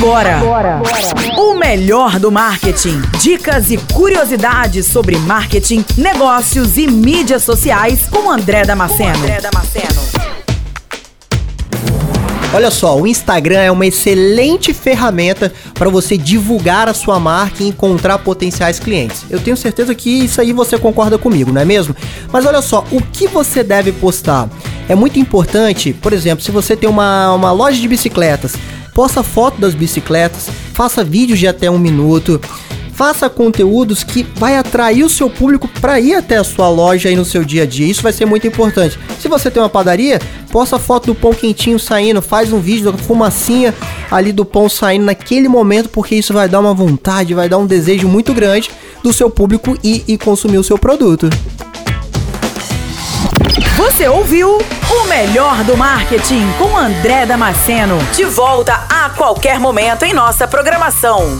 Agora, Agora. o melhor do marketing. Dicas e curiosidades sobre marketing, negócios e mídias sociais com André Damasceno. André Damasceno. Olha só, o Instagram é uma excelente ferramenta para você divulgar a sua marca e encontrar potenciais clientes. Eu tenho certeza que isso aí você concorda comigo, não é mesmo? Mas olha só, o que você deve postar? É muito importante, por exemplo, se você tem uma, uma loja de bicicletas, posta foto das bicicletas, faça vídeos de até um minuto, faça conteúdos que vai atrair o seu público para ir até a sua loja aí no seu dia a dia. Isso vai ser muito importante. Se você tem uma padaria, posta foto do pão quentinho saindo, faz um vídeo da fumacinha ali do pão saindo naquele momento, porque isso vai dar uma vontade, vai dar um desejo muito grande do seu público ir e consumir o seu produto. Você ouviu o melhor do marketing com André Damasceno. De volta a qualquer momento em nossa programação.